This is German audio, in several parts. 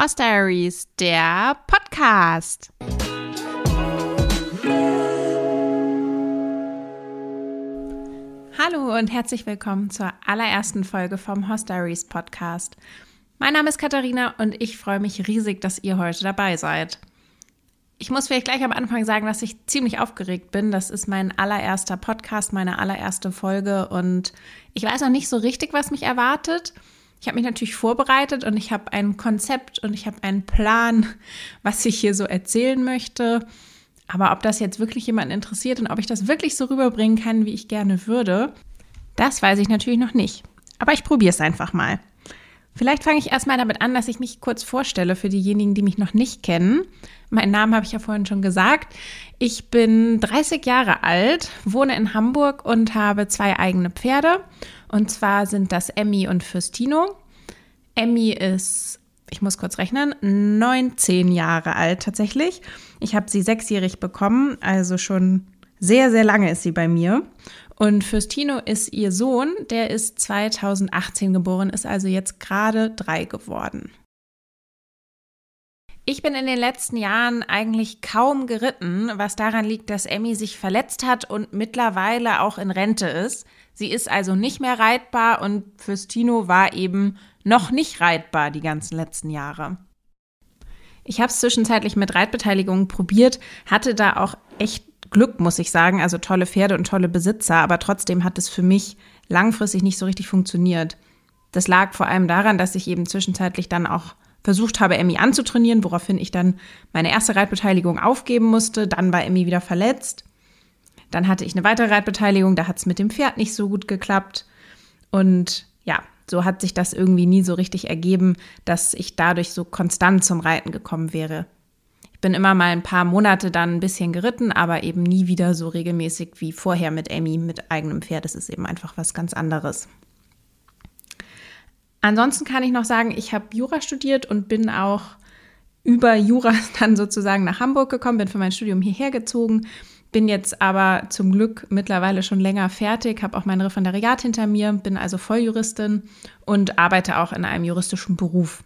Horse Diaries, der Podcast. Hallo und herzlich willkommen zur allerersten Folge vom Horse Diaries Podcast. Mein Name ist Katharina und ich freue mich riesig, dass ihr heute dabei seid. Ich muss vielleicht gleich am Anfang sagen, dass ich ziemlich aufgeregt bin. Das ist mein allererster Podcast, meine allererste Folge und ich weiß noch nicht so richtig, was mich erwartet. Ich habe mich natürlich vorbereitet und ich habe ein Konzept und ich habe einen Plan, was ich hier so erzählen möchte. Aber ob das jetzt wirklich jemanden interessiert und ob ich das wirklich so rüberbringen kann, wie ich gerne würde, das weiß ich natürlich noch nicht. Aber ich probiere es einfach mal. Vielleicht fange ich erstmal damit an, dass ich mich kurz vorstelle für diejenigen, die mich noch nicht kennen. Meinen Namen habe ich ja vorhin schon gesagt. Ich bin 30 Jahre alt, wohne in Hamburg und habe zwei eigene Pferde. Und zwar sind das Emmy und Fürstino. Emmy ist, ich muss kurz rechnen, 19 Jahre alt tatsächlich. Ich habe sie sechsjährig bekommen, also schon sehr, sehr lange ist sie bei mir. Und Fürstino ist ihr Sohn, der ist 2018 geboren, ist also jetzt gerade drei geworden. Ich bin in den letzten Jahren eigentlich kaum geritten, was daran liegt, dass Emmy sich verletzt hat und mittlerweile auch in Rente ist. Sie ist also nicht mehr reitbar und Fürstino war eben noch nicht reitbar die ganzen letzten Jahre. Ich habe es zwischenzeitlich mit Reitbeteiligung probiert, hatte da auch echt Glück, muss ich sagen. Also tolle Pferde und tolle Besitzer, aber trotzdem hat es für mich langfristig nicht so richtig funktioniert. Das lag vor allem daran, dass ich eben zwischenzeitlich dann auch versucht habe, Emmy anzutrainieren, woraufhin ich dann meine erste Reitbeteiligung aufgeben musste. Dann war Emmy wieder verletzt. Dann hatte ich eine weitere Reitbeteiligung, da hat es mit dem Pferd nicht so gut geklappt. Und ja, so hat sich das irgendwie nie so richtig ergeben, dass ich dadurch so konstant zum Reiten gekommen wäre. Ich bin immer mal ein paar Monate dann ein bisschen geritten, aber eben nie wieder so regelmäßig wie vorher mit Amy, mit eigenem Pferd. Das ist eben einfach was ganz anderes. Ansonsten kann ich noch sagen, ich habe Jura studiert und bin auch über Jura dann sozusagen nach Hamburg gekommen, bin für mein Studium hierher gezogen, bin jetzt aber zum Glück mittlerweile schon länger fertig, habe auch mein Referendariat hinter mir, bin also Volljuristin und arbeite auch in einem juristischen Beruf.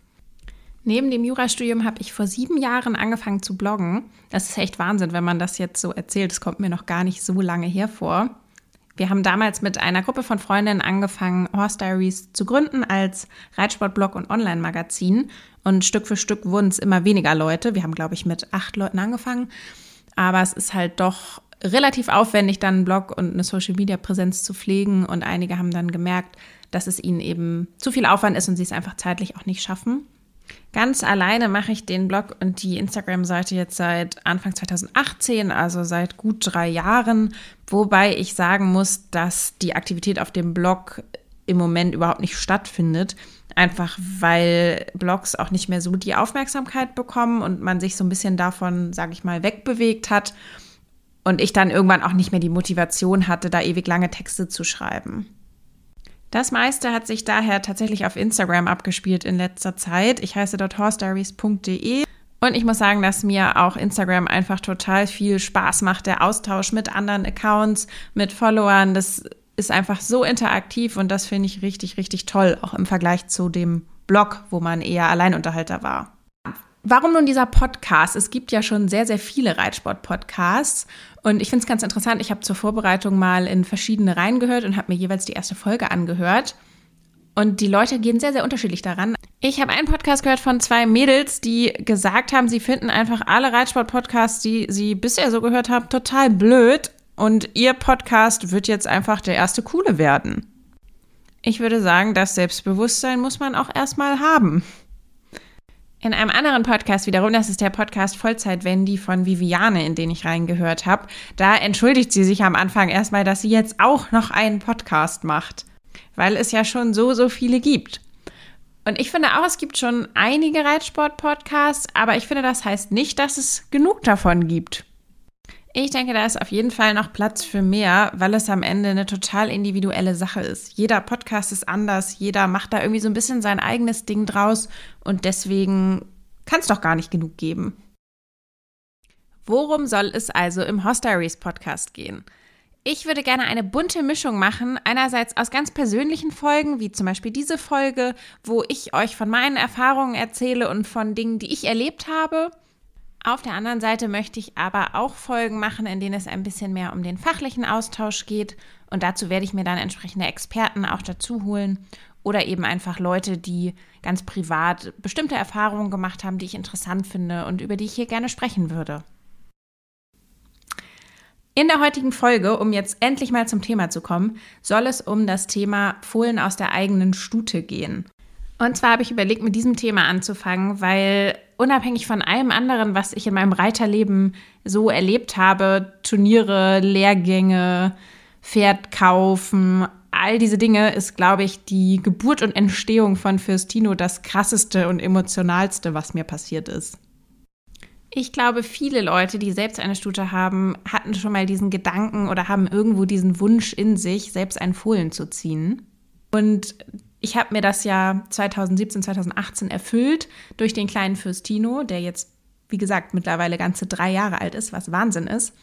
Neben dem Jurastudium habe ich vor sieben Jahren angefangen zu bloggen. Das ist echt Wahnsinn, wenn man das jetzt so erzählt. Es kommt mir noch gar nicht so lange hervor. Wir haben damals mit einer Gruppe von Freundinnen angefangen, Horse Diaries zu gründen als Reitsportblog und Online-Magazin. Und Stück für Stück wurden es immer weniger Leute. Wir haben, glaube ich, mit acht Leuten angefangen. Aber es ist halt doch relativ aufwendig, dann einen Blog und eine Social-Media-Präsenz zu pflegen. Und einige haben dann gemerkt, dass es ihnen eben zu viel Aufwand ist und sie es einfach zeitlich auch nicht schaffen. Ganz alleine mache ich den Blog und die Instagram-Seite jetzt seit Anfang 2018, also seit gut drei Jahren, wobei ich sagen muss, dass die Aktivität auf dem Blog im Moment überhaupt nicht stattfindet. Einfach weil Blogs auch nicht mehr so die Aufmerksamkeit bekommen und man sich so ein bisschen davon, sage ich mal, wegbewegt hat. Und ich dann irgendwann auch nicht mehr die Motivation hatte, da ewig lange Texte zu schreiben. Das meiste hat sich daher tatsächlich auf Instagram abgespielt in letzter Zeit. Ich heiße dort horsediaries.de. Und ich muss sagen, dass mir auch Instagram einfach total viel Spaß macht. Der Austausch mit anderen Accounts, mit Followern, das ist einfach so interaktiv und das finde ich richtig, richtig toll, auch im Vergleich zu dem Blog, wo man eher Alleinunterhalter war. Warum nun dieser Podcast? Es gibt ja schon sehr, sehr viele Reitsport-Podcasts und ich finde es ganz interessant. Ich habe zur Vorbereitung mal in verschiedene reingehört und habe mir jeweils die erste Folge angehört. Und die Leute gehen sehr, sehr unterschiedlich daran. Ich habe einen Podcast gehört von zwei Mädels, die gesagt haben, sie finden einfach alle Reitsport-Podcasts, die sie bisher so gehört haben, total blöd. Und ihr Podcast wird jetzt einfach der erste coole werden. Ich würde sagen, das Selbstbewusstsein muss man auch erstmal haben. In einem anderen Podcast wiederum, das ist der Podcast Vollzeit Wendy von Viviane, in den ich reingehört habe, da entschuldigt sie sich am Anfang erstmal, dass sie jetzt auch noch einen Podcast macht, weil es ja schon so, so viele gibt. Und ich finde auch, es gibt schon einige Reitsport-Podcasts, aber ich finde, das heißt nicht, dass es genug davon gibt. Ich denke, da ist auf jeden Fall noch Platz für mehr, weil es am Ende eine total individuelle Sache ist. Jeder Podcast ist anders, jeder macht da irgendwie so ein bisschen sein eigenes Ding draus und deswegen kann es doch gar nicht genug geben. Worum soll es also im Host Diaries Podcast gehen? Ich würde gerne eine bunte Mischung machen, einerseits aus ganz persönlichen Folgen, wie zum Beispiel diese Folge, wo ich euch von meinen Erfahrungen erzähle und von Dingen, die ich erlebt habe. Auf der anderen Seite möchte ich aber auch Folgen machen, in denen es ein bisschen mehr um den fachlichen Austausch geht. Und dazu werde ich mir dann entsprechende Experten auch dazu holen oder eben einfach Leute, die ganz privat bestimmte Erfahrungen gemacht haben, die ich interessant finde und über die ich hier gerne sprechen würde. In der heutigen Folge, um jetzt endlich mal zum Thema zu kommen, soll es um das Thema Fohlen aus der eigenen Stute gehen. Und zwar habe ich überlegt, mit diesem Thema anzufangen, weil unabhängig von allem anderen, was ich in meinem Reiterleben so erlebt habe, Turniere, Lehrgänge, Pferd kaufen, all diese Dinge ist, glaube ich, die Geburt und Entstehung von Fürstino das krasseste und emotionalste, was mir passiert ist. Ich glaube, viele Leute, die selbst eine Stute haben, hatten schon mal diesen Gedanken oder haben irgendwo diesen Wunsch in sich, selbst einen Fohlen zu ziehen. Und ich habe mir das ja 2017, 2018 erfüllt durch den kleinen Fürstino, der jetzt, wie gesagt, mittlerweile ganze drei Jahre alt ist, was Wahnsinn ist.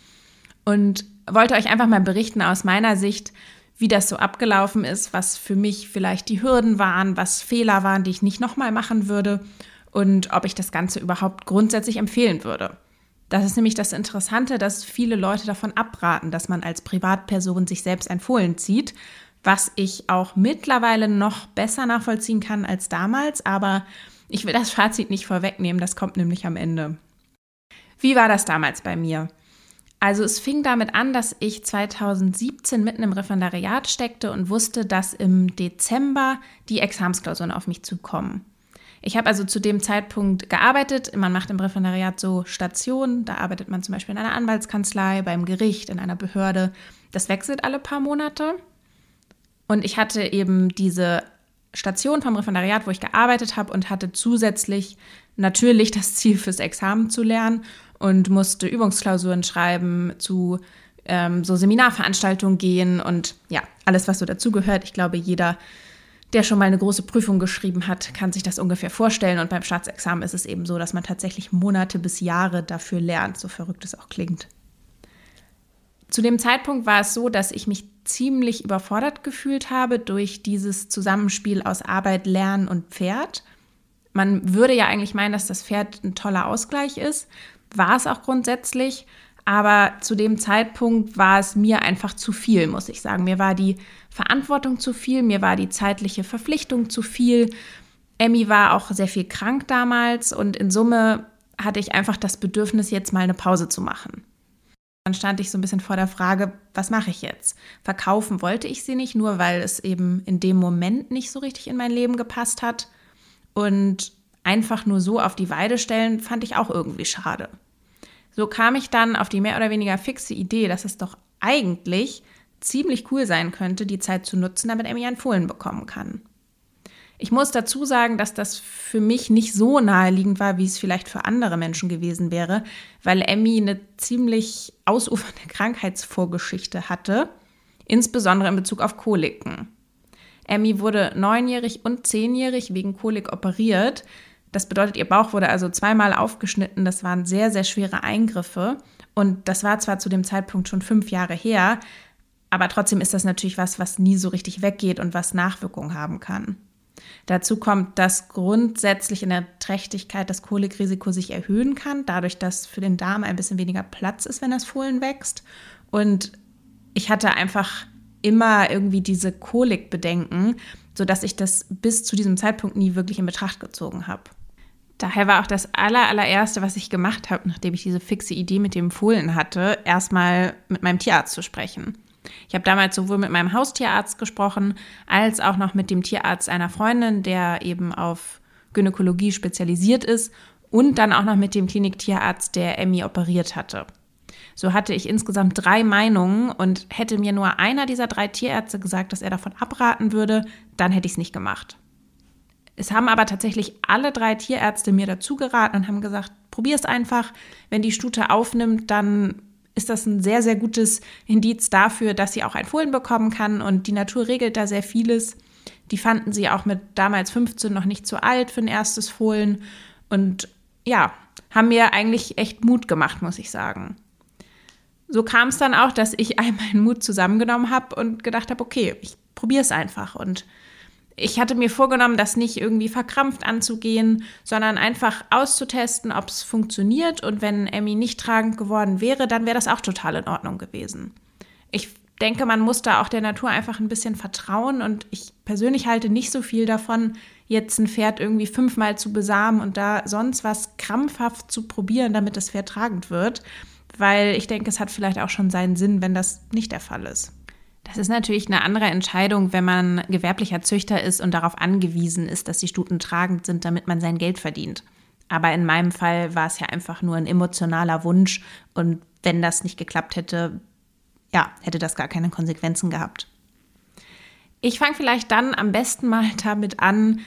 Und wollte euch einfach mal berichten aus meiner Sicht, wie das so abgelaufen ist, was für mich vielleicht die Hürden waren, was Fehler waren, die ich nicht nochmal machen würde und ob ich das Ganze überhaupt grundsätzlich empfehlen würde. Das ist nämlich das Interessante, dass viele Leute davon abraten, dass man als Privatperson sich selbst ein Fohlen zieht, was ich auch mittlerweile noch besser nachvollziehen kann als damals, aber ich will das Fazit nicht vorwegnehmen, das kommt nämlich am Ende. Wie war das damals bei mir? Also es fing damit an, dass ich 2017 mitten im Referendariat steckte und wusste, dass im Dezember die Examsklausuren auf mich zukommen. Ich habe also zu dem Zeitpunkt gearbeitet. Man macht im Referendariat so Stationen. Da arbeitet man zum Beispiel in einer Anwaltskanzlei, beim Gericht, in einer Behörde. Das wechselt alle paar Monate. Und ich hatte eben diese Station vom Referendariat, wo ich gearbeitet habe und hatte zusätzlich natürlich das Ziel fürs Examen zu lernen und musste Übungsklausuren schreiben, zu ähm, so Seminarveranstaltungen gehen und ja, alles, was so dazugehört. Ich glaube, jeder der schon mal eine große Prüfung geschrieben hat, kann sich das ungefähr vorstellen. Und beim Staatsexamen ist es eben so, dass man tatsächlich Monate bis Jahre dafür lernt, so verrückt es auch klingt. Zu dem Zeitpunkt war es so, dass ich mich ziemlich überfordert gefühlt habe durch dieses Zusammenspiel aus Arbeit, Lernen und Pferd. Man würde ja eigentlich meinen, dass das Pferd ein toller Ausgleich ist. War es auch grundsätzlich. Aber zu dem Zeitpunkt war es mir einfach zu viel, muss ich sagen. Mir war die Verantwortung zu viel, mir war die zeitliche Verpflichtung zu viel. Emmy war auch sehr viel krank damals und in Summe hatte ich einfach das Bedürfnis, jetzt mal eine Pause zu machen. Dann stand ich so ein bisschen vor der Frage, was mache ich jetzt? Verkaufen wollte ich sie nicht, nur weil es eben in dem Moment nicht so richtig in mein Leben gepasst hat. Und einfach nur so auf die Weide stellen, fand ich auch irgendwie schade. So kam ich dann auf die mehr oder weniger fixe Idee, dass es doch eigentlich ziemlich cool sein könnte, die Zeit zu nutzen, damit Emmy einen Fohlen bekommen kann. Ich muss dazu sagen, dass das für mich nicht so naheliegend war, wie es vielleicht für andere Menschen gewesen wäre, weil Emmy eine ziemlich ausufernde Krankheitsvorgeschichte hatte, insbesondere in Bezug auf Koliken. Emmy wurde neunjährig und zehnjährig wegen Kolik operiert, das bedeutet, ihr Bauch wurde also zweimal aufgeschnitten. Das waren sehr, sehr schwere Eingriffe. Und das war zwar zu dem Zeitpunkt schon fünf Jahre her, aber trotzdem ist das natürlich was, was nie so richtig weggeht und was Nachwirkungen haben kann. Dazu kommt, dass grundsätzlich in der Trächtigkeit das Kolikrisiko sich erhöhen kann, dadurch, dass für den Darm ein bisschen weniger Platz ist, wenn das Fohlen wächst. Und ich hatte einfach immer irgendwie diese Kolikbedenken, sodass ich das bis zu diesem Zeitpunkt nie wirklich in Betracht gezogen habe. Daher war auch das aller, allererste, was ich gemacht habe, nachdem ich diese fixe Idee mit dem Fohlen hatte, erstmal mit meinem Tierarzt zu sprechen. Ich habe damals sowohl mit meinem Haustierarzt gesprochen, als auch noch mit dem Tierarzt einer Freundin, der eben auf Gynäkologie spezialisiert ist, und dann auch noch mit dem Kliniktierarzt, der Emmy operiert hatte. So hatte ich insgesamt drei Meinungen und hätte mir nur einer dieser drei Tierärzte gesagt, dass er davon abraten würde, dann hätte ich es nicht gemacht. Es haben aber tatsächlich alle drei Tierärzte mir dazu geraten und haben gesagt, probier es einfach. Wenn die Stute aufnimmt, dann ist das ein sehr, sehr gutes Indiz dafür, dass sie auch ein Fohlen bekommen kann. Und die Natur regelt da sehr vieles. Die fanden sie auch mit damals 15 noch nicht zu alt für ein erstes Fohlen. Und ja, haben mir eigentlich echt Mut gemacht, muss ich sagen. so kam es dann auch, dass ich all meinen Mut zusammengenommen habe und gedacht habe, okay, ich probiere es einfach. Und ich hatte mir vorgenommen, das nicht irgendwie verkrampft anzugehen, sondern einfach auszutesten, ob es funktioniert. Und wenn Emmy nicht tragend geworden wäre, dann wäre das auch total in Ordnung gewesen. Ich denke, man muss da auch der Natur einfach ein bisschen vertrauen. Und ich persönlich halte nicht so viel davon, jetzt ein Pferd irgendwie fünfmal zu besamen und da sonst was krampfhaft zu probieren, damit das Pferd tragend wird. Weil ich denke, es hat vielleicht auch schon seinen Sinn, wenn das nicht der Fall ist. Das ist natürlich eine andere Entscheidung, wenn man gewerblicher Züchter ist und darauf angewiesen ist, dass die Stuten tragend sind, damit man sein Geld verdient. Aber in meinem Fall war es ja einfach nur ein emotionaler Wunsch und wenn das nicht geklappt hätte, ja, hätte das gar keine Konsequenzen gehabt. Ich fange vielleicht dann am besten mal damit an,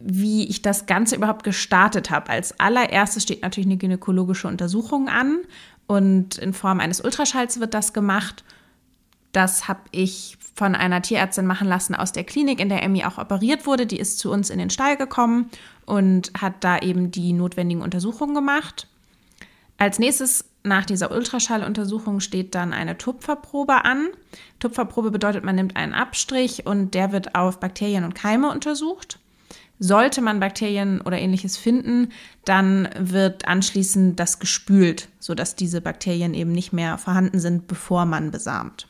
wie ich das Ganze überhaupt gestartet habe. Als allererstes steht natürlich eine gynäkologische Untersuchung an und in Form eines Ultraschalls wird das gemacht. Das habe ich von einer Tierärztin machen lassen aus der Klinik, in der Emmy auch operiert wurde. Die ist zu uns in den Stall gekommen und hat da eben die notwendigen Untersuchungen gemacht. Als nächstes nach dieser Ultraschalluntersuchung steht dann eine Tupferprobe an. Tupferprobe bedeutet, man nimmt einen Abstrich und der wird auf Bakterien und Keime untersucht. Sollte man Bakterien oder ähnliches finden, dann wird anschließend das gespült, sodass diese Bakterien eben nicht mehr vorhanden sind, bevor man besamt.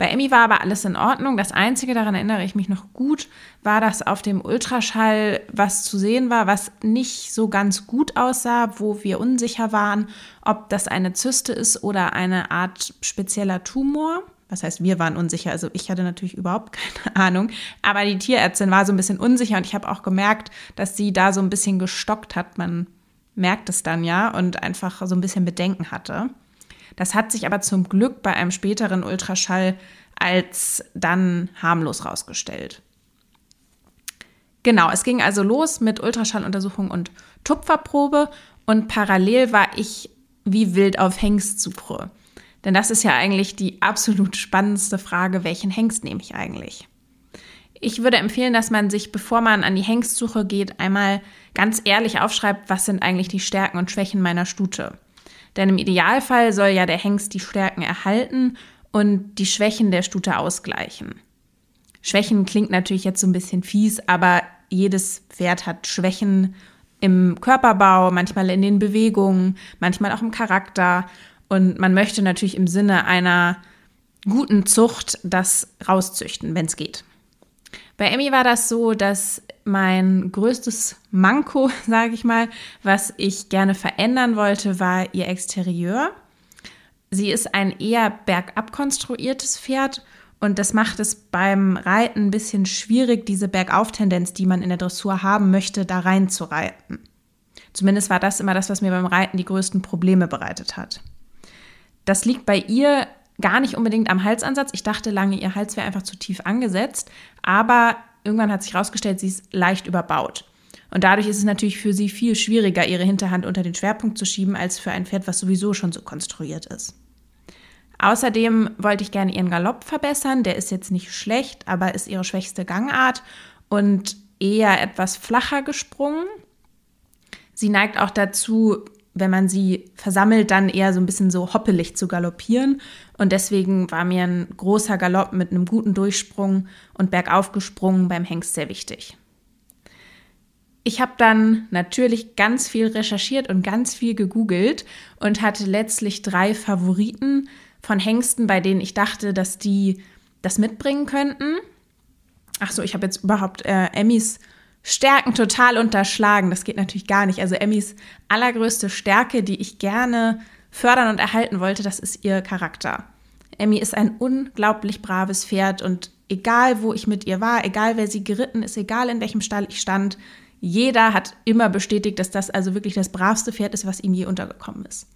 Bei Emmy war aber alles in Ordnung. Das Einzige, daran erinnere ich mich noch gut, war, dass auf dem Ultraschall was zu sehen war, was nicht so ganz gut aussah, wo wir unsicher waren, ob das eine Zyste ist oder eine Art spezieller Tumor. Was heißt, wir waren unsicher. Also ich hatte natürlich überhaupt keine Ahnung. Aber die Tierärztin war so ein bisschen unsicher und ich habe auch gemerkt, dass sie da so ein bisschen gestockt hat. Man merkt es dann ja und einfach so ein bisschen Bedenken hatte. Das hat sich aber zum Glück bei einem späteren Ultraschall als dann harmlos rausgestellt. Genau, es ging also los mit Ultraschalluntersuchung und Tupferprobe und parallel war ich wie wild auf Hengstsuche. Denn das ist ja eigentlich die absolut spannendste Frage, welchen Hengst nehme ich eigentlich? Ich würde empfehlen, dass man sich, bevor man an die Hengstsuche geht, einmal ganz ehrlich aufschreibt, was sind eigentlich die Stärken und Schwächen meiner Stute. Denn im Idealfall soll ja der Hengst die Stärken erhalten und die Schwächen der Stute ausgleichen. Schwächen klingt natürlich jetzt so ein bisschen fies, aber jedes Pferd hat Schwächen im Körperbau, manchmal in den Bewegungen, manchmal auch im Charakter. Und man möchte natürlich im Sinne einer guten Zucht das rauszüchten, wenn es geht. Bei Emmy war das so, dass mein größtes Manko, sage ich mal, was ich gerne verändern wollte, war ihr Exterieur. Sie ist ein eher bergab konstruiertes Pferd und das macht es beim Reiten ein bisschen schwierig, diese Bergauf-Tendenz, die man in der Dressur haben möchte, da rein zu reiten. Zumindest war das immer das, was mir beim Reiten die größten Probleme bereitet hat. Das liegt bei ihr gar nicht unbedingt am Halsansatz. Ich dachte lange, ihr Hals wäre einfach zu tief angesetzt, aber irgendwann hat sich herausgestellt, sie ist leicht überbaut. Und dadurch ist es natürlich für sie viel schwieriger, ihre Hinterhand unter den Schwerpunkt zu schieben, als für ein Pferd, was sowieso schon so konstruiert ist. Außerdem wollte ich gerne ihren Galopp verbessern. Der ist jetzt nicht schlecht, aber ist ihre schwächste Gangart und eher etwas flacher gesprungen. Sie neigt auch dazu, wenn man sie versammelt, dann eher so ein bisschen so hoppelig zu galoppieren. Und deswegen war mir ein großer Galopp mit einem guten Durchsprung und bergauf gesprungen beim Hengst sehr wichtig. Ich habe dann natürlich ganz viel recherchiert und ganz viel gegoogelt und hatte letztlich drei Favoriten von Hengsten, bei denen ich dachte, dass die das mitbringen könnten. Ach so, ich habe jetzt überhaupt äh, Emmys Stärken total unterschlagen. Das geht natürlich gar nicht. Also Emmys allergrößte Stärke, die ich gerne fördern und erhalten wollte, das ist ihr Charakter. Emmy ist ein unglaublich braves Pferd und egal wo ich mit ihr war, egal wer sie geritten ist, egal in welchem Stall ich stand, jeder hat immer bestätigt, dass das also wirklich das bravste Pferd ist, was ihm je untergekommen ist.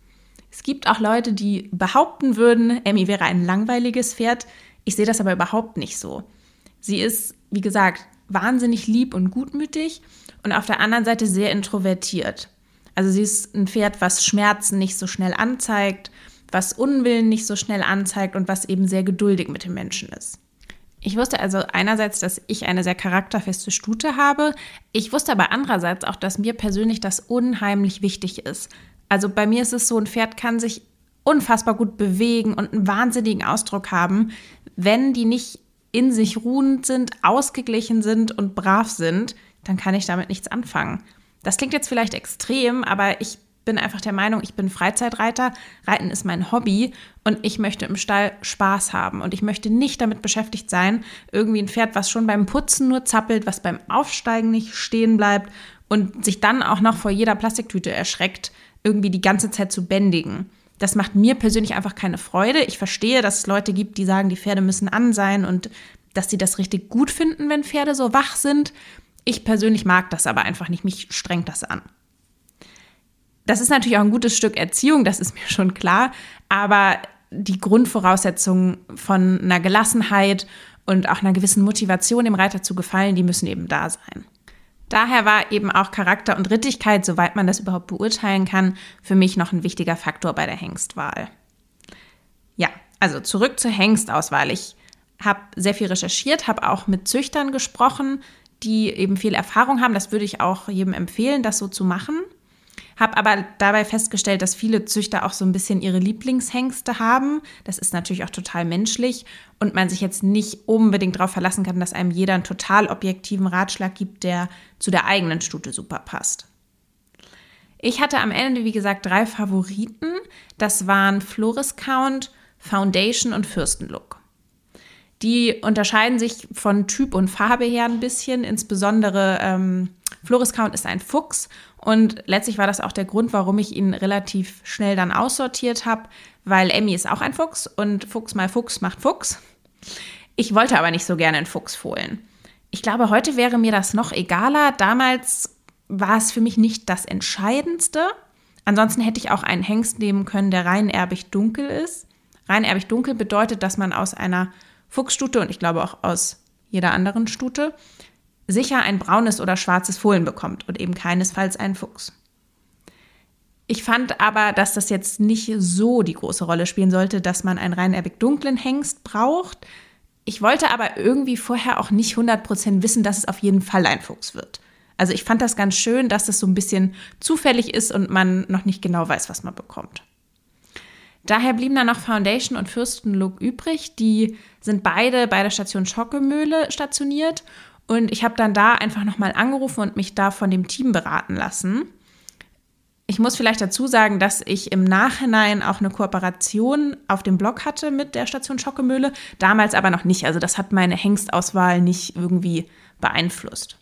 Es gibt auch Leute, die behaupten würden, Emmy wäre ein langweiliges Pferd. Ich sehe das aber überhaupt nicht so. Sie ist, wie gesagt, wahnsinnig lieb und gutmütig und auf der anderen Seite sehr introvertiert. Also sie ist ein Pferd, was Schmerzen nicht so schnell anzeigt, was Unwillen nicht so schnell anzeigt und was eben sehr geduldig mit dem Menschen ist. Ich wusste also einerseits, dass ich eine sehr charakterfeste Stute habe. Ich wusste aber andererseits auch, dass mir persönlich das unheimlich wichtig ist. Also bei mir ist es so, ein Pferd kann sich unfassbar gut bewegen und einen wahnsinnigen Ausdruck haben, wenn die nicht in sich ruhend sind, ausgeglichen sind und brav sind, dann kann ich damit nichts anfangen. Das klingt jetzt vielleicht extrem, aber ich bin einfach der Meinung, ich bin Freizeitreiter, Reiten ist mein Hobby und ich möchte im Stall Spaß haben und ich möchte nicht damit beschäftigt sein, irgendwie ein Pferd, was schon beim Putzen nur zappelt, was beim Aufsteigen nicht stehen bleibt und sich dann auch noch vor jeder Plastiktüte erschreckt, irgendwie die ganze Zeit zu bändigen. Das macht mir persönlich einfach keine Freude. Ich verstehe, dass es Leute gibt, die sagen, die Pferde müssen an sein und dass sie das richtig gut finden, wenn Pferde so wach sind. Ich persönlich mag das aber einfach nicht. Mich strengt das an. Das ist natürlich auch ein gutes Stück Erziehung, das ist mir schon klar. Aber die Grundvoraussetzungen von einer Gelassenheit und auch einer gewissen Motivation, dem Reiter zu gefallen, die müssen eben da sein. Daher war eben auch Charakter und Rittigkeit, soweit man das überhaupt beurteilen kann, für mich noch ein wichtiger Faktor bei der Hengstwahl. Ja, also zurück zur Hengstauswahl. Ich habe sehr viel recherchiert, habe auch mit Züchtern gesprochen, die eben viel Erfahrung haben. Das würde ich auch jedem empfehlen, das so zu machen. Habe aber dabei festgestellt, dass viele Züchter auch so ein bisschen ihre Lieblingshengste haben. Das ist natürlich auch total menschlich und man sich jetzt nicht unbedingt darauf verlassen kann, dass einem jeder einen total objektiven Ratschlag gibt, der zu der eigenen Stute super passt. Ich hatte am Ende, wie gesagt, drei Favoriten. Das waren Floris Count, Foundation und Fürstenlook. Die unterscheiden sich von Typ und Farbe her ein bisschen. Insbesondere ähm, Floris Count ist ein Fuchs und letztlich war das auch der Grund, warum ich ihn relativ schnell dann aussortiert habe, weil Emmy ist auch ein Fuchs und Fuchs mal Fuchs macht Fuchs. Ich wollte aber nicht so gerne einen Fuchs fohlen. Ich glaube, heute wäre mir das noch egaler. Damals war es für mich nicht das Entscheidendste. Ansonsten hätte ich auch einen Hengst nehmen können, der reinerbig dunkel ist. Reinerbig dunkel bedeutet, dass man aus einer Fuchsstute und ich glaube auch aus jeder anderen Stute sicher ein braunes oder schwarzes Fohlen bekommt und eben keinesfalls einen Fuchs. Ich fand aber, dass das jetzt nicht so die große Rolle spielen sollte, dass man einen rein erbig dunklen Hengst braucht. Ich wollte aber irgendwie vorher auch nicht 100% wissen, dass es auf jeden Fall ein Fuchs wird. Also ich fand das ganz schön, dass es so ein bisschen zufällig ist und man noch nicht genau weiß, was man bekommt. Daher blieben dann noch Foundation und Fürstenlook übrig. Die sind beide bei der Station Schockemühle stationiert und ich habe dann da einfach nochmal angerufen und mich da von dem Team beraten lassen. Ich muss vielleicht dazu sagen, dass ich im Nachhinein auch eine Kooperation auf dem Blog hatte mit der Station Schockemühle, damals aber noch nicht. Also das hat meine Hengstauswahl nicht irgendwie beeinflusst.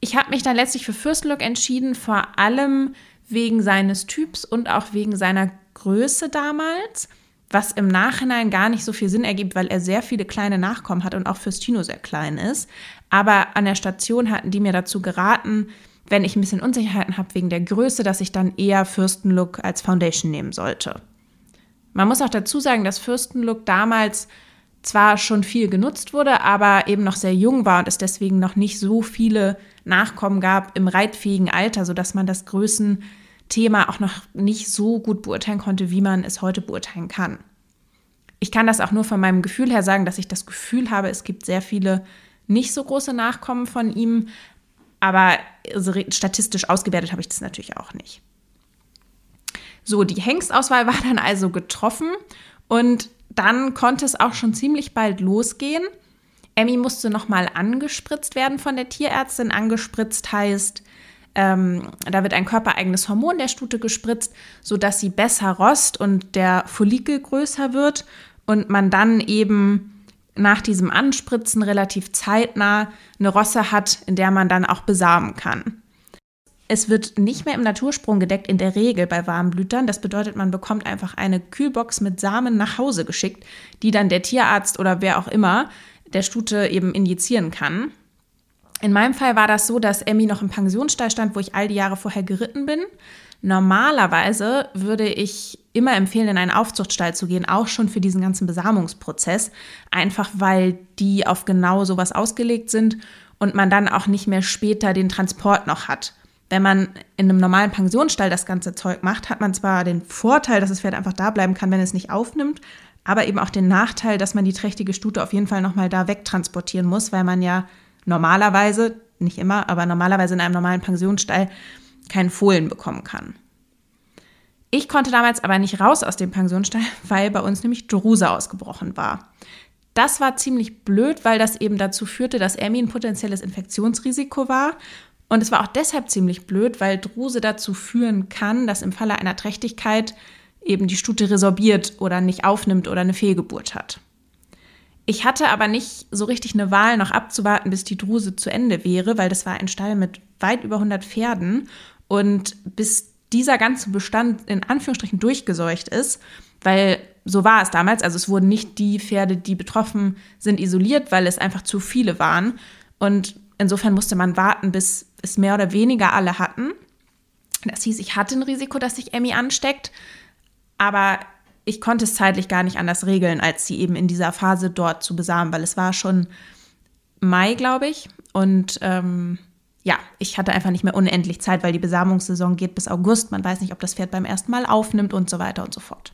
Ich habe mich dann letztlich für Fürstenlook entschieden, vor allem wegen seines Typs und auch wegen seiner Größe damals was im Nachhinein gar nicht so viel Sinn ergibt, weil er sehr viele kleine Nachkommen hat und auch fürs Tino sehr klein ist. Aber an der Station hatten die mir dazu geraten, wenn ich ein bisschen Unsicherheiten habe wegen der Größe, dass ich dann eher Fürstenlook als Foundation nehmen sollte. Man muss auch dazu sagen, dass Fürstenlook damals zwar schon viel genutzt wurde, aber eben noch sehr jung war und es deswegen noch nicht so viele Nachkommen gab im reitfähigen Alter, sodass man das Größen Thema auch noch nicht so gut beurteilen konnte, wie man es heute beurteilen kann. Ich kann das auch nur von meinem Gefühl her sagen, dass ich das Gefühl habe, es gibt sehr viele nicht so große Nachkommen von ihm, aber statistisch ausgewertet habe ich das natürlich auch nicht. So, die Hengstauswahl war dann also getroffen und dann konnte es auch schon ziemlich bald losgehen. Emmy musste nochmal angespritzt werden von der Tierärztin. Angespritzt heißt, ähm, da wird ein körpereigenes Hormon der Stute gespritzt, sodass sie besser rost und der Follikel größer wird und man dann eben nach diesem Anspritzen relativ zeitnah eine Rosse hat, in der man dann auch besamen kann. Es wird nicht mehr im Natursprung gedeckt, in der Regel bei Warmblütern. Das bedeutet, man bekommt einfach eine Kühlbox mit Samen nach Hause geschickt, die dann der Tierarzt oder wer auch immer der Stute eben injizieren kann. In meinem Fall war das so, dass Emmy noch im Pensionsstall stand, wo ich all die Jahre vorher geritten bin. Normalerweise würde ich immer empfehlen, in einen Aufzuchtstall zu gehen, auch schon für diesen ganzen Besamungsprozess, einfach weil die auf genau sowas ausgelegt sind und man dann auch nicht mehr später den Transport noch hat. Wenn man in einem normalen Pensionsstall das ganze Zeug macht, hat man zwar den Vorteil, dass das Pferd einfach da bleiben kann, wenn es nicht aufnimmt, aber eben auch den Nachteil, dass man die trächtige Stute auf jeden Fall nochmal da wegtransportieren muss, weil man ja normalerweise, nicht immer, aber normalerweise in einem normalen Pensionsstall keinen Fohlen bekommen kann. Ich konnte damals aber nicht raus aus dem Pensionsstall, weil bei uns nämlich Druse ausgebrochen war. Das war ziemlich blöd, weil das eben dazu führte, dass Emmy ein potenzielles Infektionsrisiko war. Und es war auch deshalb ziemlich blöd, weil Druse dazu führen kann, dass im Falle einer Trächtigkeit eben die Stute resorbiert oder nicht aufnimmt oder eine Fehlgeburt hat. Ich hatte aber nicht so richtig eine Wahl, noch abzuwarten, bis die Druse zu Ende wäre, weil das war ein Stall mit weit über 100 Pferden. Und bis dieser ganze Bestand in Anführungsstrichen durchgeseucht ist, weil so war es damals. Also es wurden nicht die Pferde, die betroffen sind, isoliert, weil es einfach zu viele waren. Und insofern musste man warten, bis es mehr oder weniger alle hatten. Das hieß, ich hatte ein Risiko, dass sich Emmy ansteckt, aber ich konnte es zeitlich gar nicht anders regeln, als sie eben in dieser Phase dort zu besamen, weil es war schon Mai, glaube ich. Und ähm, ja, ich hatte einfach nicht mehr unendlich Zeit, weil die Besamungssaison geht bis August. Man weiß nicht, ob das Pferd beim ersten Mal aufnimmt und so weiter und so fort.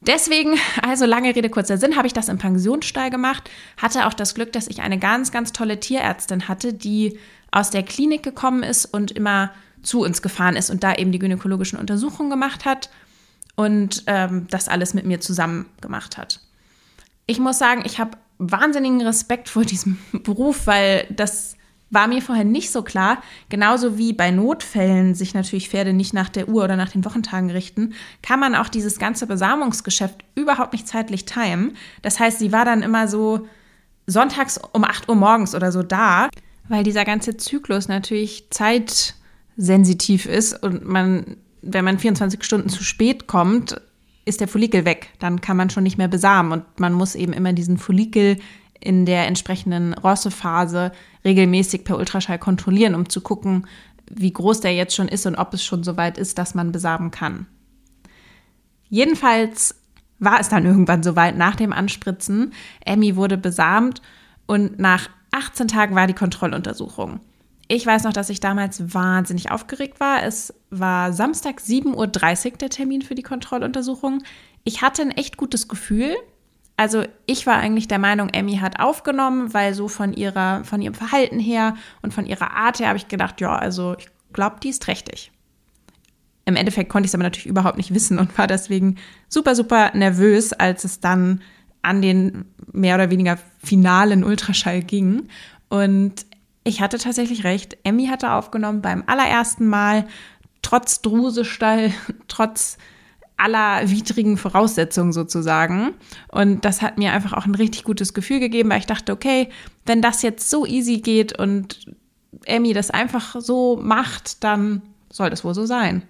Deswegen, also lange Rede, kurzer Sinn, habe ich das im Pensionsstall gemacht, hatte auch das Glück, dass ich eine ganz, ganz tolle Tierärztin hatte, die aus der Klinik gekommen ist und immer zu uns gefahren ist und da eben die gynäkologischen Untersuchungen gemacht hat und ähm, das alles mit mir zusammen gemacht hat. Ich muss sagen, ich habe wahnsinnigen Respekt vor diesem Beruf, weil das war mir vorher nicht so klar. Genauso wie bei Notfällen sich natürlich Pferde nicht nach der Uhr oder nach den Wochentagen richten, kann man auch dieses ganze Besamungsgeschäft überhaupt nicht zeitlich timen. Das heißt, sie war dann immer so sonntags um 8 Uhr morgens oder so da, weil dieser ganze Zyklus natürlich zeitsensitiv ist und man wenn man 24 Stunden zu spät kommt, ist der Follikel weg. Dann kann man schon nicht mehr besamen und man muss eben immer diesen Follikel in der entsprechenden Rossephase regelmäßig per Ultraschall kontrollieren, um zu gucken, wie groß der jetzt schon ist und ob es schon so weit ist, dass man besamen kann. Jedenfalls war es dann irgendwann soweit nach dem Anspritzen. Emmy wurde besamt und nach 18 Tagen war die Kontrolluntersuchung. Ich weiß noch, dass ich damals wahnsinnig aufgeregt war. Es war Samstag 7.30 Uhr der Termin für die Kontrolluntersuchung. Ich hatte ein echt gutes Gefühl. Also ich war eigentlich der Meinung, Emmy hat aufgenommen, weil so von ihrer, von ihrem Verhalten her und von ihrer Art her habe ich gedacht, ja, also ich glaube, die ist trächtig. Im Endeffekt konnte ich es aber natürlich überhaupt nicht wissen und war deswegen super, super nervös, als es dann an den mehr oder weniger finalen Ultraschall ging. Und ich hatte tatsächlich recht. Emmy hatte aufgenommen beim allerersten Mal, trotz Drusestall, trotz aller widrigen Voraussetzungen sozusagen. Und das hat mir einfach auch ein richtig gutes Gefühl gegeben, weil ich dachte, okay, wenn das jetzt so easy geht und Emmy das einfach so macht, dann soll das wohl so sein.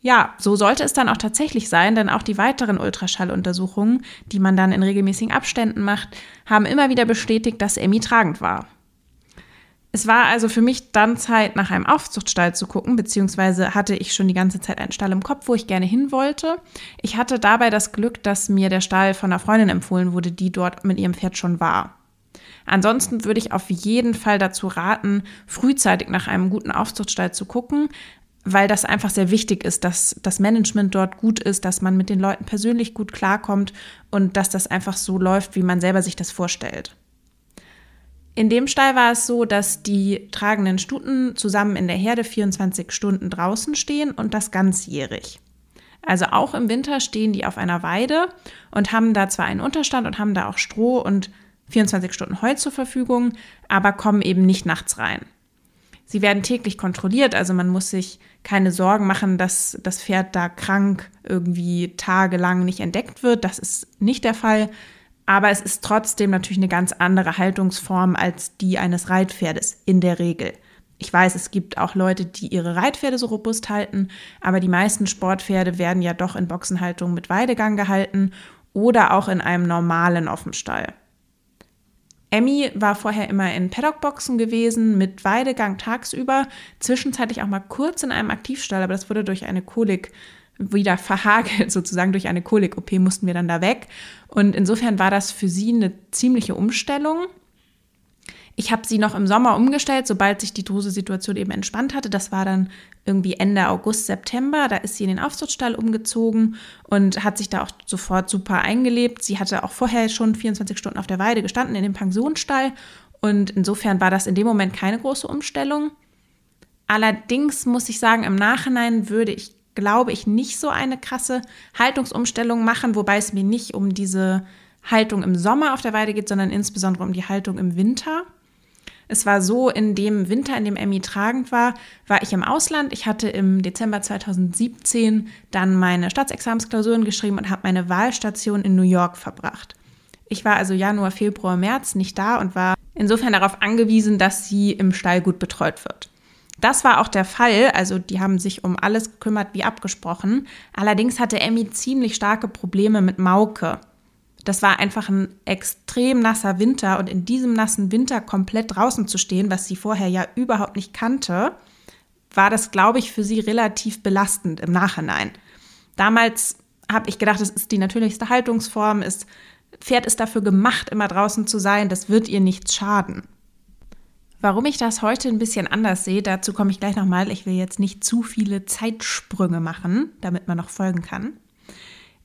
Ja, so sollte es dann auch tatsächlich sein, denn auch die weiteren Ultraschalluntersuchungen, die man dann in regelmäßigen Abständen macht, haben immer wieder bestätigt, dass Emmy tragend war. Es war also für mich dann Zeit, nach einem Aufzuchtstall zu gucken, beziehungsweise hatte ich schon die ganze Zeit einen Stall im Kopf, wo ich gerne hin wollte. Ich hatte dabei das Glück, dass mir der Stall von einer Freundin empfohlen wurde, die dort mit ihrem Pferd schon war. Ansonsten würde ich auf jeden Fall dazu raten, frühzeitig nach einem guten Aufzuchtstall zu gucken, weil das einfach sehr wichtig ist, dass das Management dort gut ist, dass man mit den Leuten persönlich gut klarkommt und dass das einfach so läuft, wie man selber sich das vorstellt. In dem Stall war es so, dass die tragenden Stuten zusammen in der Herde 24 Stunden draußen stehen und das ganzjährig. Also auch im Winter stehen die auf einer Weide und haben da zwar einen Unterstand und haben da auch Stroh und 24 Stunden Heu zur Verfügung, aber kommen eben nicht nachts rein. Sie werden täglich kontrolliert, also man muss sich keine Sorgen machen, dass das Pferd da krank irgendwie tagelang nicht entdeckt wird. Das ist nicht der Fall. Aber es ist trotzdem natürlich eine ganz andere Haltungsform als die eines Reitpferdes in der Regel. Ich weiß, es gibt auch Leute, die ihre Reitpferde so robust halten, aber die meisten Sportpferde werden ja doch in Boxenhaltung mit Weidegang gehalten oder auch in einem normalen Offenstall. Emmy war vorher immer in Paddockboxen gewesen mit Weidegang tagsüber, zwischenzeitlich auch mal kurz in einem Aktivstall, aber das wurde durch eine Kolik wieder verhagelt, sozusagen durch eine Kolik-OP mussten wir dann da weg. Und insofern war das für sie eine ziemliche Umstellung. Ich habe sie noch im Sommer umgestellt, sobald sich die Druse-Situation eben entspannt hatte. Das war dann irgendwie Ende August, September. Da ist sie in den Aufzuchtstall umgezogen und hat sich da auch sofort super eingelebt. Sie hatte auch vorher schon 24 Stunden auf der Weide gestanden in dem Pensionsstall. Und insofern war das in dem Moment keine große Umstellung. Allerdings muss ich sagen, im Nachhinein würde ich glaube ich, nicht so eine krasse Haltungsumstellung machen, wobei es mir nicht um diese Haltung im Sommer auf der Weide geht, sondern insbesondere um die Haltung im Winter. Es war so, in dem Winter, in dem Emmy tragend war, war ich im Ausland. Ich hatte im Dezember 2017 dann meine Staatsexamensklausuren geschrieben und habe meine Wahlstation in New York verbracht. Ich war also Januar, Februar, März nicht da und war insofern darauf angewiesen, dass sie im Stall gut betreut wird. Das war auch der Fall, also die haben sich um alles gekümmert wie abgesprochen. Allerdings hatte Emmy ziemlich starke Probleme mit Mauke. Das war einfach ein extrem nasser Winter und in diesem nassen Winter komplett draußen zu stehen, was sie vorher ja überhaupt nicht kannte, war das, glaube ich, für sie relativ belastend im Nachhinein. Damals habe ich gedacht, das ist die natürlichste Haltungsform, ist Pferd ist dafür gemacht, immer draußen zu sein, das wird ihr nichts schaden. Warum ich das heute ein bisschen anders sehe, dazu komme ich gleich nochmal. Ich will jetzt nicht zu viele Zeitsprünge machen, damit man noch folgen kann.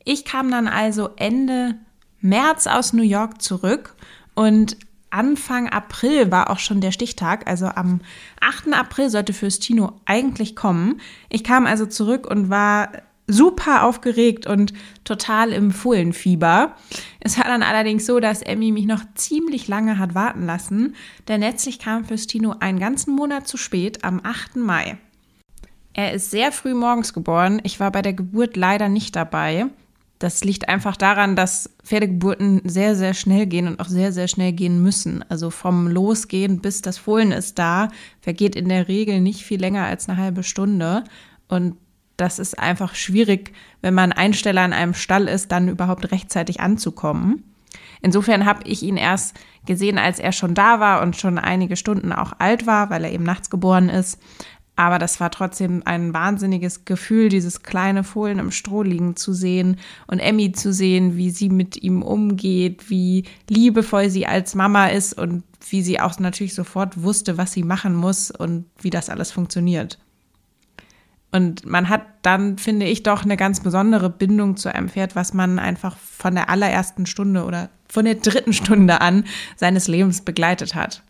Ich kam dann also Ende März aus New York zurück und Anfang April war auch schon der Stichtag, also am 8. April sollte Fürstino eigentlich kommen. Ich kam also zurück und war super aufgeregt und total im Fohlenfieber. Es war dann allerdings so, dass Emmy mich noch ziemlich lange hat warten lassen, denn letztlich kam Fürstino einen ganzen Monat zu spät am 8. Mai. Er ist sehr früh morgens geboren. Ich war bei der Geburt leider nicht dabei. Das liegt einfach daran, dass Pferdegeburten sehr, sehr schnell gehen und auch sehr, sehr schnell gehen müssen. Also vom Losgehen bis das Fohlen ist da, vergeht in der Regel nicht viel länger als eine halbe Stunde. Und das ist einfach schwierig, wenn man Einsteller in einem Stall ist, dann überhaupt rechtzeitig anzukommen. Insofern habe ich ihn erst gesehen, als er schon da war und schon einige Stunden auch alt war, weil er eben nachts geboren ist. Aber das war trotzdem ein wahnsinniges Gefühl, dieses kleine Fohlen im Stroh liegen zu sehen und Emmy zu sehen, wie sie mit ihm umgeht, wie liebevoll sie als Mama ist und wie sie auch natürlich sofort wusste, was sie machen muss und wie das alles funktioniert. Und man hat dann, finde ich, doch eine ganz besondere Bindung zu einem Pferd, was man einfach von der allerersten Stunde oder von der dritten Stunde an seines Lebens begleitet hat.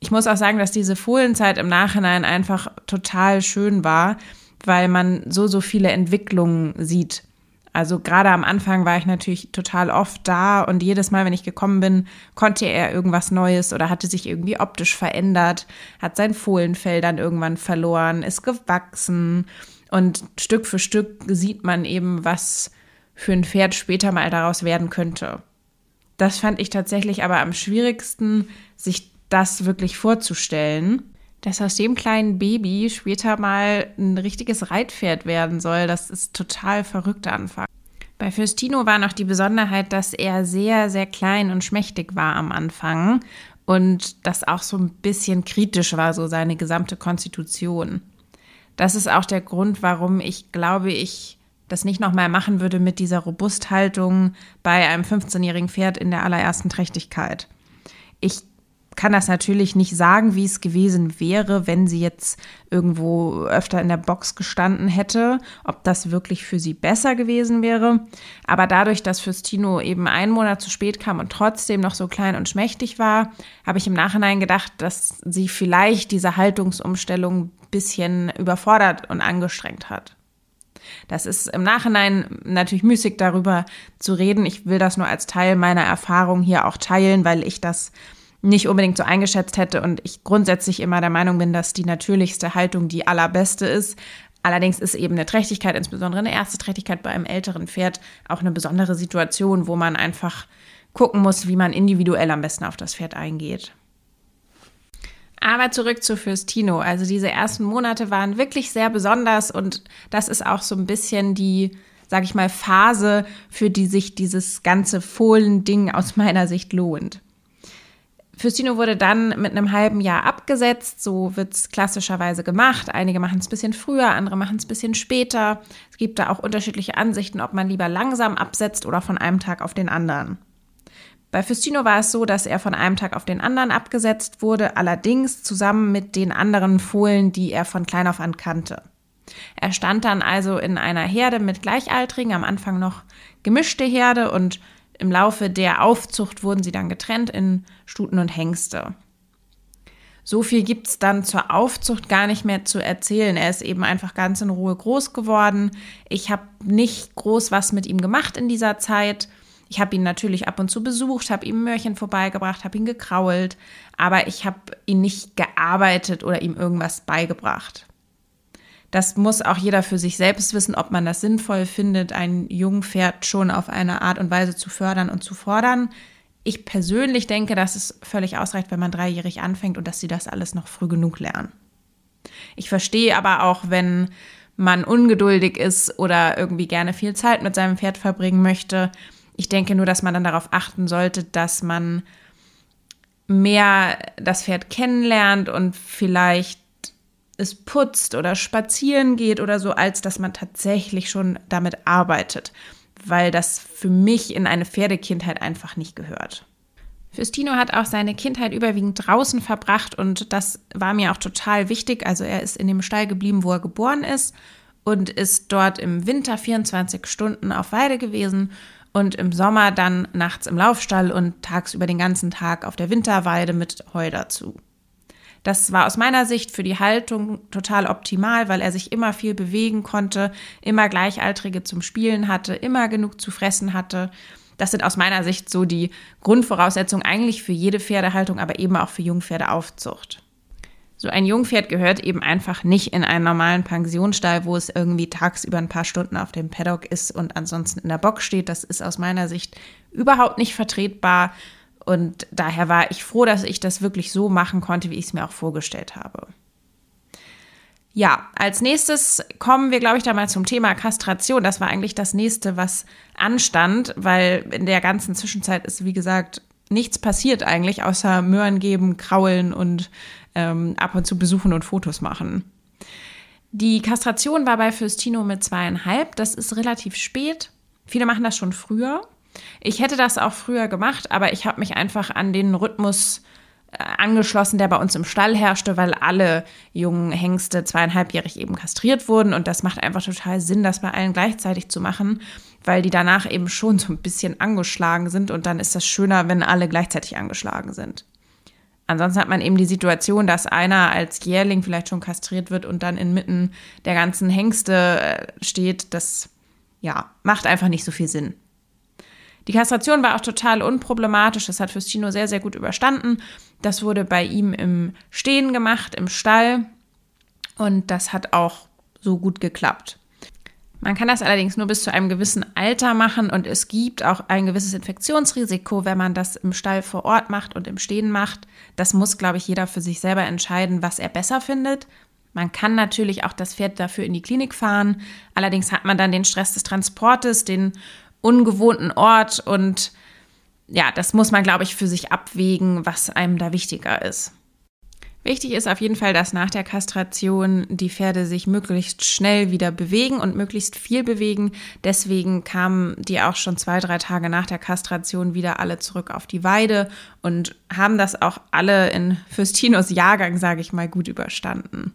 Ich muss auch sagen, dass diese Fohlenzeit im Nachhinein einfach total schön war, weil man so, so viele Entwicklungen sieht also gerade am Anfang war ich natürlich total oft da und jedes Mal, wenn ich gekommen bin, konnte er irgendwas Neues oder hatte sich irgendwie optisch verändert, hat sein Fohlenfell dann irgendwann verloren, ist gewachsen und Stück für Stück sieht man eben, was für ein Pferd später mal daraus werden könnte. Das fand ich tatsächlich aber am schwierigsten, sich das wirklich vorzustellen dass aus dem kleinen Baby später mal ein richtiges Reitpferd werden soll. Das ist total verrückter Anfang. Bei Fürstino war noch die Besonderheit, dass er sehr, sehr klein und schmächtig war am Anfang und das auch so ein bisschen kritisch war, so seine gesamte Konstitution. Das ist auch der Grund, warum ich glaube, ich das nicht nochmal machen würde mit dieser Robusthaltung bei einem 15-jährigen Pferd in der allerersten Trächtigkeit. Ich kann das natürlich nicht sagen, wie es gewesen wäre, wenn sie jetzt irgendwo öfter in der Box gestanden hätte, ob das wirklich für sie besser gewesen wäre. Aber dadurch, dass Fürstino eben einen Monat zu spät kam und trotzdem noch so klein und schmächtig war, habe ich im Nachhinein gedacht, dass sie vielleicht diese Haltungsumstellung ein bisschen überfordert und angestrengt hat. Das ist im Nachhinein natürlich müßig darüber zu reden. Ich will das nur als Teil meiner Erfahrung hier auch teilen, weil ich das nicht unbedingt so eingeschätzt hätte und ich grundsätzlich immer der Meinung bin, dass die natürlichste Haltung die allerbeste ist. Allerdings ist eben eine Trächtigkeit, insbesondere eine erste Trächtigkeit bei einem älteren Pferd, auch eine besondere Situation, wo man einfach gucken muss, wie man individuell am besten auf das Pferd eingeht. Aber zurück zu Fürstino. Also diese ersten Monate waren wirklich sehr besonders und das ist auch so ein bisschen die, sag ich mal, Phase, für die sich dieses ganze Fohlen-Ding aus meiner Sicht lohnt. Fürstino wurde dann mit einem halben Jahr abgesetzt. So wird es klassischerweise gemacht. Einige machen es ein bisschen früher, andere machen es ein bisschen später. Es gibt da auch unterschiedliche Ansichten, ob man lieber langsam absetzt oder von einem Tag auf den anderen. Bei Fürstino war es so, dass er von einem Tag auf den anderen abgesetzt wurde, allerdings zusammen mit den anderen Fohlen, die er von klein auf an kannte. Er stand dann also in einer Herde mit Gleichaltrigen, am Anfang noch gemischte Herde und im Laufe der Aufzucht wurden sie dann getrennt in Stuten und Hengste. so viel gibt es dann zur Aufzucht gar nicht mehr zu erzählen. Er ist eben einfach ganz in Ruhe groß geworden. Ich habe nicht groß was mit ihm gemacht in dieser Zeit. Ich habe ihn natürlich ab und zu besucht, habe ihm Möhrchen vorbeigebracht, habe ihn gekrault, aber ich habe ihn nicht gearbeitet oder ihm irgendwas beigebracht. Das muss auch jeder für sich selbst wissen, ob man das sinnvoll findet, ein Jungpferd schon auf eine Art und Weise zu fördern und zu fordern. Ich persönlich denke, dass es völlig ausreicht, wenn man dreijährig anfängt und dass sie das alles noch früh genug lernen. Ich verstehe aber auch, wenn man ungeduldig ist oder irgendwie gerne viel Zeit mit seinem Pferd verbringen möchte. Ich denke nur, dass man dann darauf achten sollte, dass man mehr das Pferd kennenlernt und vielleicht es putzt oder spazieren geht oder so, als dass man tatsächlich schon damit arbeitet weil das für mich in eine Pferdekindheit einfach nicht gehört. Füstino hat auch seine Kindheit überwiegend draußen verbracht und das war mir auch total wichtig. Also er ist in dem Stall geblieben, wo er geboren ist und ist dort im Winter 24 Stunden auf Weide gewesen und im Sommer dann nachts im Laufstall und tagsüber den ganzen Tag auf der Winterweide mit Heu dazu. Das war aus meiner Sicht für die Haltung total optimal, weil er sich immer viel bewegen konnte, immer Gleichaltrige zum Spielen hatte, immer genug zu fressen hatte. Das sind aus meiner Sicht so die Grundvoraussetzungen eigentlich für jede Pferdehaltung, aber eben auch für Jungpferdeaufzucht. So ein Jungpferd gehört eben einfach nicht in einen normalen Pensionsstall, wo es irgendwie tagsüber ein paar Stunden auf dem Paddock ist und ansonsten in der Box steht. Das ist aus meiner Sicht überhaupt nicht vertretbar. Und daher war ich froh, dass ich das wirklich so machen konnte, wie ich es mir auch vorgestellt habe. Ja, als nächstes kommen wir, glaube ich, da mal zum Thema Kastration. Das war eigentlich das nächste, was anstand, weil in der ganzen Zwischenzeit ist, wie gesagt, nichts passiert eigentlich, außer Möhren geben, kraulen und ähm, ab und zu besuchen und Fotos machen. Die Kastration war bei Fürstino mit zweieinhalb. Das ist relativ spät. Viele machen das schon früher. Ich hätte das auch früher gemacht, aber ich habe mich einfach an den Rhythmus äh, angeschlossen, der bei uns im Stall herrschte, weil alle jungen Hengste zweieinhalbjährig eben kastriert wurden. Und das macht einfach total Sinn, das bei allen gleichzeitig zu machen, weil die danach eben schon so ein bisschen angeschlagen sind. Und dann ist das schöner, wenn alle gleichzeitig angeschlagen sind. Ansonsten hat man eben die Situation, dass einer als Jährling vielleicht schon kastriert wird und dann inmitten der ganzen Hengste äh, steht. Das ja, macht einfach nicht so viel Sinn. Die Kastration war auch total unproblematisch. Das hat Fürstino sehr, sehr gut überstanden. Das wurde bei ihm im Stehen gemacht, im Stall. Und das hat auch so gut geklappt. Man kann das allerdings nur bis zu einem gewissen Alter machen und es gibt auch ein gewisses Infektionsrisiko, wenn man das im Stall vor Ort macht und im Stehen macht. Das muss, glaube ich, jeder für sich selber entscheiden, was er besser findet. Man kann natürlich auch das Pferd dafür in die Klinik fahren. Allerdings hat man dann den Stress des Transportes, den ungewohnten Ort und ja, das muss man, glaube ich, für sich abwägen, was einem da wichtiger ist. Wichtig ist auf jeden Fall, dass nach der Kastration die Pferde sich möglichst schnell wieder bewegen und möglichst viel bewegen. Deswegen kamen die auch schon zwei, drei Tage nach der Kastration wieder alle zurück auf die Weide und haben das auch alle in Fürstinos Jahrgang, sage ich mal, gut überstanden.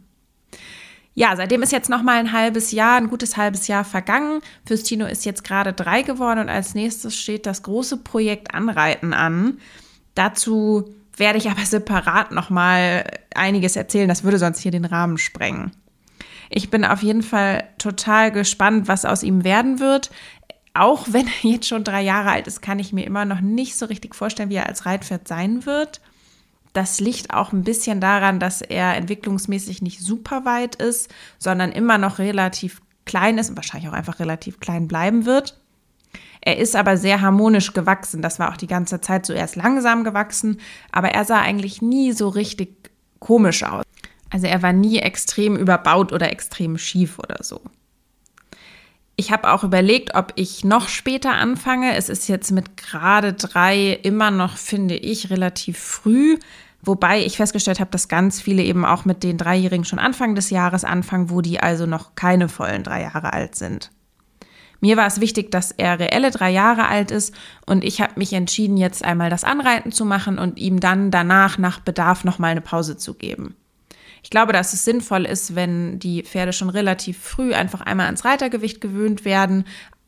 Ja, seitdem ist jetzt noch mal ein halbes Jahr, ein gutes halbes Jahr vergangen. Fürstino ist jetzt gerade drei geworden und als nächstes steht das große Projekt Anreiten an. Dazu werde ich aber separat noch mal einiges erzählen. Das würde sonst hier den Rahmen sprengen. Ich bin auf jeden Fall total gespannt, was aus ihm werden wird. Auch wenn er jetzt schon drei Jahre alt ist, kann ich mir immer noch nicht so richtig vorstellen, wie er als Reitpferd sein wird. Das liegt auch ein bisschen daran, dass er entwicklungsmäßig nicht super weit ist, sondern immer noch relativ klein ist und wahrscheinlich auch einfach relativ klein bleiben wird. Er ist aber sehr harmonisch gewachsen. Das war auch die ganze Zeit so. Langsam gewachsen, aber er sah eigentlich nie so richtig komisch aus. Also er war nie extrem überbaut oder extrem schief oder so. Ich habe auch überlegt, ob ich noch später anfange. Es ist jetzt mit gerade drei immer noch, finde ich, relativ früh. Wobei ich festgestellt habe, dass ganz viele eben auch mit den Dreijährigen schon Anfang des Jahres anfangen, wo die also noch keine vollen drei Jahre alt sind. Mir war es wichtig, dass er reelle drei Jahre alt ist und ich habe mich entschieden, jetzt einmal das Anreiten zu machen und ihm dann danach nach Bedarf nochmal eine Pause zu geben. Ich glaube, dass es sinnvoll ist, wenn die Pferde schon relativ früh einfach einmal ans Reitergewicht gewöhnt werden,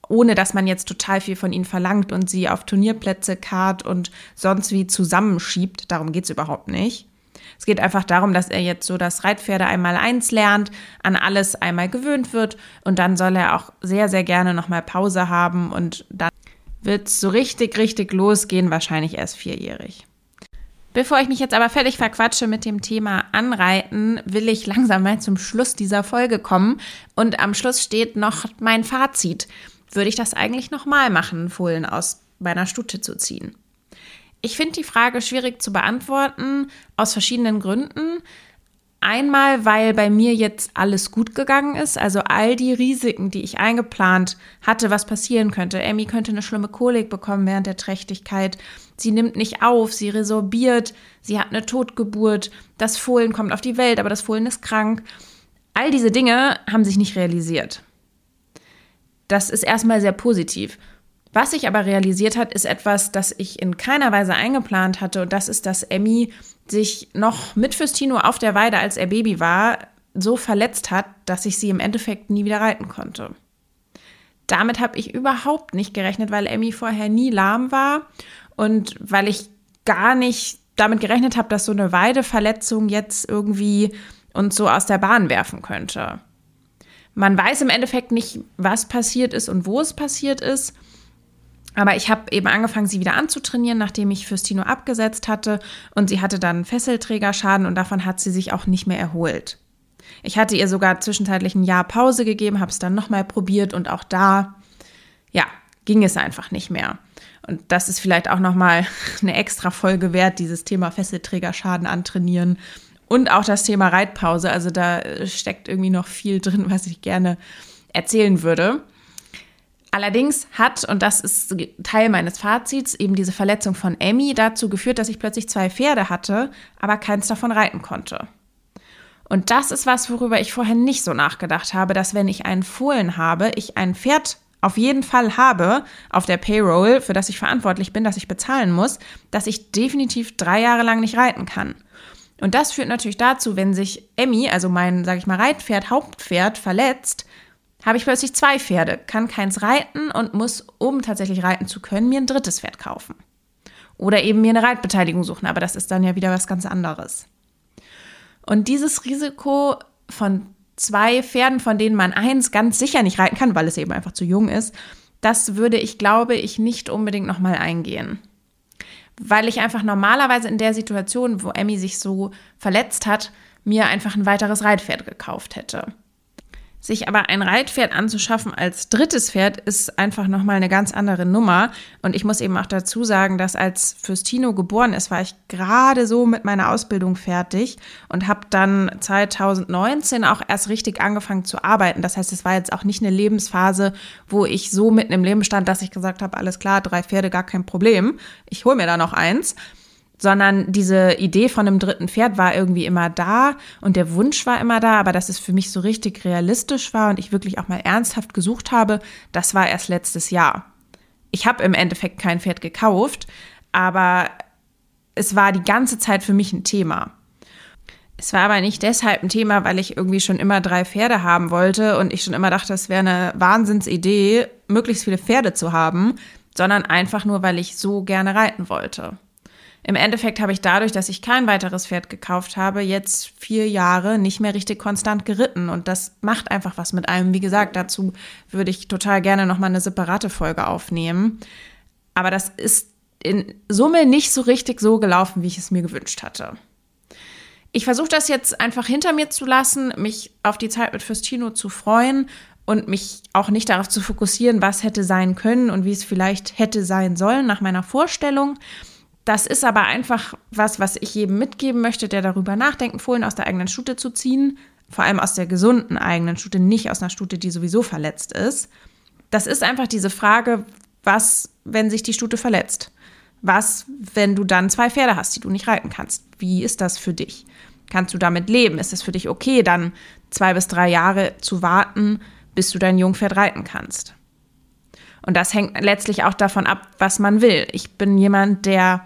ohne dass man jetzt total viel von ihnen verlangt und sie auf Turnierplätze kart und sonst wie zusammenschiebt. Darum geht es überhaupt nicht. Es geht einfach darum, dass er jetzt so das Reitpferde einmal eins lernt, an alles einmal gewöhnt wird und dann soll er auch sehr, sehr gerne nochmal Pause haben und dann wird es so richtig, richtig losgehen, wahrscheinlich erst vierjährig. Bevor ich mich jetzt aber völlig verquatsche mit dem Thema Anreiten, will ich langsam mal zum Schluss dieser Folge kommen. Und am Schluss steht noch mein Fazit. Würde ich das eigentlich nochmal machen, Fohlen aus meiner Stute zu ziehen? Ich finde die Frage schwierig zu beantworten, aus verschiedenen Gründen. Einmal, weil bei mir jetzt alles gut gegangen ist, also all die Risiken, die ich eingeplant hatte, was passieren könnte. Emmy könnte eine schlimme Kolik bekommen während der Trächtigkeit. Sie nimmt nicht auf, sie resorbiert, sie hat eine Totgeburt, das Fohlen kommt auf die Welt, aber das Fohlen ist krank. All diese Dinge haben sich nicht realisiert. Das ist erstmal sehr positiv. Was sich aber realisiert hat, ist etwas, das ich in keiner Weise eingeplant hatte. Und das ist, dass Emmy sich noch mit Fürstino auf der Weide, als er Baby war, so verletzt hat, dass ich sie im Endeffekt nie wieder reiten konnte. Damit habe ich überhaupt nicht gerechnet, weil Emmy vorher nie lahm war und weil ich gar nicht damit gerechnet habe, dass so eine Weideverletzung jetzt irgendwie uns so aus der Bahn werfen könnte. Man weiß im Endeffekt nicht, was passiert ist und wo es passiert ist. Aber ich habe eben angefangen, sie wieder anzutrainieren, nachdem ich Fürstino abgesetzt hatte. Und sie hatte dann Fesselträgerschaden und davon hat sie sich auch nicht mehr erholt. Ich hatte ihr sogar zwischenzeitlich ein Jahr Pause gegeben, habe es dann nochmal probiert und auch da, ja, ging es einfach nicht mehr. Und das ist vielleicht auch nochmal eine extra Folge wert, dieses Thema Fesselträgerschaden antrainieren und auch das Thema Reitpause. Also da steckt irgendwie noch viel drin, was ich gerne erzählen würde. Allerdings hat, und das ist Teil meines Fazits, eben diese Verletzung von Emmy dazu geführt, dass ich plötzlich zwei Pferde hatte, aber keins davon reiten konnte. Und das ist was, worüber ich vorher nicht so nachgedacht habe, dass wenn ich einen Fohlen habe, ich ein Pferd auf jeden Fall habe auf der Payroll, für das ich verantwortlich bin, das ich bezahlen muss, dass ich definitiv drei Jahre lang nicht reiten kann. Und das führt natürlich dazu, wenn sich Emmy, also mein, sag ich mal, Reitpferd, Hauptpferd, verletzt, habe ich plötzlich zwei Pferde, kann keins reiten und muss, um tatsächlich reiten zu können, mir ein drittes Pferd kaufen. Oder eben mir eine Reitbeteiligung suchen, aber das ist dann ja wieder was ganz anderes. Und dieses Risiko von zwei Pferden, von denen man eins ganz sicher nicht reiten kann, weil es eben einfach zu jung ist, das würde ich, glaube ich, nicht unbedingt nochmal eingehen. Weil ich einfach normalerweise in der Situation, wo Emmy sich so verletzt hat, mir einfach ein weiteres Reitpferd gekauft hätte. Sich aber ein Reitpferd anzuschaffen als drittes Pferd ist einfach nochmal eine ganz andere Nummer. Und ich muss eben auch dazu sagen, dass als Fürstino geboren ist, war ich gerade so mit meiner Ausbildung fertig und habe dann 2019 auch erst richtig angefangen zu arbeiten. Das heißt, es war jetzt auch nicht eine Lebensphase, wo ich so mitten im Leben stand, dass ich gesagt habe, alles klar, drei Pferde, gar kein Problem. Ich hole mir da noch eins sondern diese Idee von einem dritten Pferd war irgendwie immer da und der Wunsch war immer da, aber dass es für mich so richtig realistisch war und ich wirklich auch mal ernsthaft gesucht habe, das war erst letztes Jahr. Ich habe im Endeffekt kein Pferd gekauft, aber es war die ganze Zeit für mich ein Thema. Es war aber nicht deshalb ein Thema, weil ich irgendwie schon immer drei Pferde haben wollte und ich schon immer dachte, es wäre eine Wahnsinnsidee, möglichst viele Pferde zu haben, sondern einfach nur, weil ich so gerne reiten wollte. Im Endeffekt habe ich dadurch, dass ich kein weiteres Pferd gekauft habe, jetzt vier Jahre nicht mehr richtig konstant geritten. Und das macht einfach was mit einem. Wie gesagt, dazu würde ich total gerne nochmal eine separate Folge aufnehmen. Aber das ist in Summe nicht so richtig so gelaufen, wie ich es mir gewünscht hatte. Ich versuche das jetzt einfach hinter mir zu lassen, mich auf die Zeit mit Fürstino zu freuen und mich auch nicht darauf zu fokussieren, was hätte sein können und wie es vielleicht hätte sein sollen nach meiner Vorstellung, das ist aber einfach was, was ich jedem mitgeben möchte, der darüber nachdenkt, Fohlen aus der eigenen Stute zu ziehen. Vor allem aus der gesunden eigenen Stute, nicht aus einer Stute, die sowieso verletzt ist. Das ist einfach diese Frage, was, wenn sich die Stute verletzt? Was, wenn du dann zwei Pferde hast, die du nicht reiten kannst? Wie ist das für dich? Kannst du damit leben? Ist es für dich okay, dann zwei bis drei Jahre zu warten, bis du dein Jungpferd reiten kannst? Und das hängt letztlich auch davon ab, was man will. Ich bin jemand, der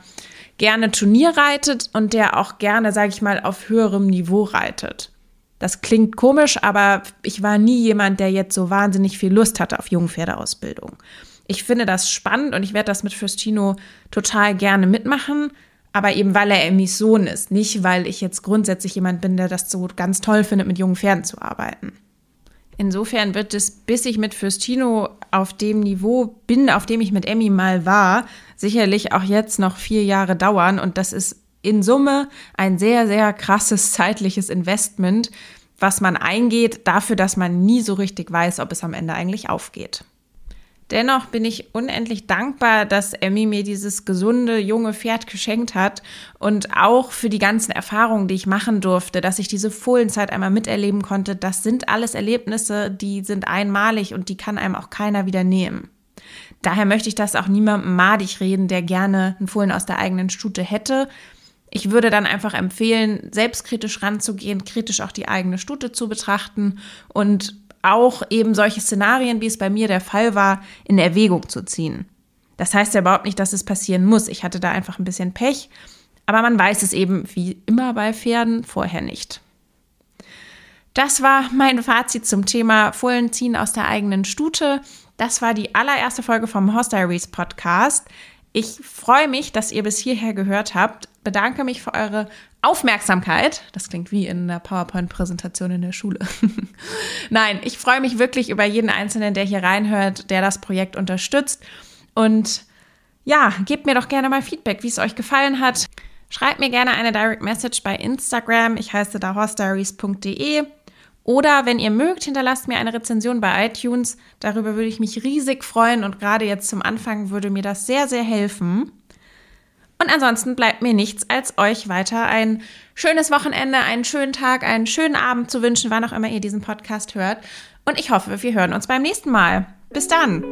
gerne Turnier reitet und der auch gerne, sage ich mal, auf höherem Niveau reitet. Das klingt komisch, aber ich war nie jemand, der jetzt so wahnsinnig viel Lust hatte auf Jungpferdeausbildung. Ich finde das spannend und ich werde das mit Fürstino total gerne mitmachen, aber eben weil er Emmys Sohn ist, nicht weil ich jetzt grundsätzlich jemand bin, der das so ganz toll findet, mit jungen Pferden zu arbeiten. Insofern wird es, bis ich mit Fürstino auf dem Niveau bin, auf dem ich mit Emmy mal war, sicherlich auch jetzt noch vier Jahre dauern. Und das ist in Summe ein sehr, sehr krasses zeitliches Investment, was man eingeht, dafür, dass man nie so richtig weiß, ob es am Ende eigentlich aufgeht. Dennoch bin ich unendlich dankbar, dass Emmy mir dieses gesunde, junge Pferd geschenkt hat und auch für die ganzen Erfahrungen, die ich machen durfte, dass ich diese Fohlenzeit einmal miterleben konnte. Das sind alles Erlebnisse, die sind einmalig und die kann einem auch keiner wieder nehmen. Daher möchte ich das auch niemandem madig reden, der gerne einen Fohlen aus der eigenen Stute hätte. Ich würde dann einfach empfehlen, selbstkritisch ranzugehen, kritisch auch die eigene Stute zu betrachten und auch eben solche Szenarien, wie es bei mir der Fall war, in Erwägung zu ziehen. Das heißt ja überhaupt nicht, dass es passieren muss. Ich hatte da einfach ein bisschen Pech, aber man weiß es eben wie immer bei Pferden vorher nicht. Das war mein Fazit zum Thema Fohlen ziehen aus der eigenen Stute. Das war die allererste Folge vom Horse Diaries Podcast. Ich freue mich, dass ihr bis hierher gehört habt. Bedanke mich für eure Aufmerksamkeit. Das klingt wie in einer PowerPoint-Präsentation in der Schule. Nein, ich freue mich wirklich über jeden Einzelnen, der hier reinhört, der das Projekt unterstützt. Und ja, gebt mir doch gerne mal Feedback, wie es euch gefallen hat. Schreibt mir gerne eine Direct Message bei Instagram. Ich heiße da horstdiaries.de. Oder wenn ihr mögt, hinterlasst mir eine Rezension bei iTunes. Darüber würde ich mich riesig freuen und gerade jetzt zum Anfang würde mir das sehr, sehr helfen. Und ansonsten bleibt mir nichts, als euch weiter ein schönes Wochenende, einen schönen Tag, einen schönen Abend zu wünschen, wann auch immer ihr diesen Podcast hört. Und ich hoffe, wir hören uns beim nächsten Mal. Bis dann.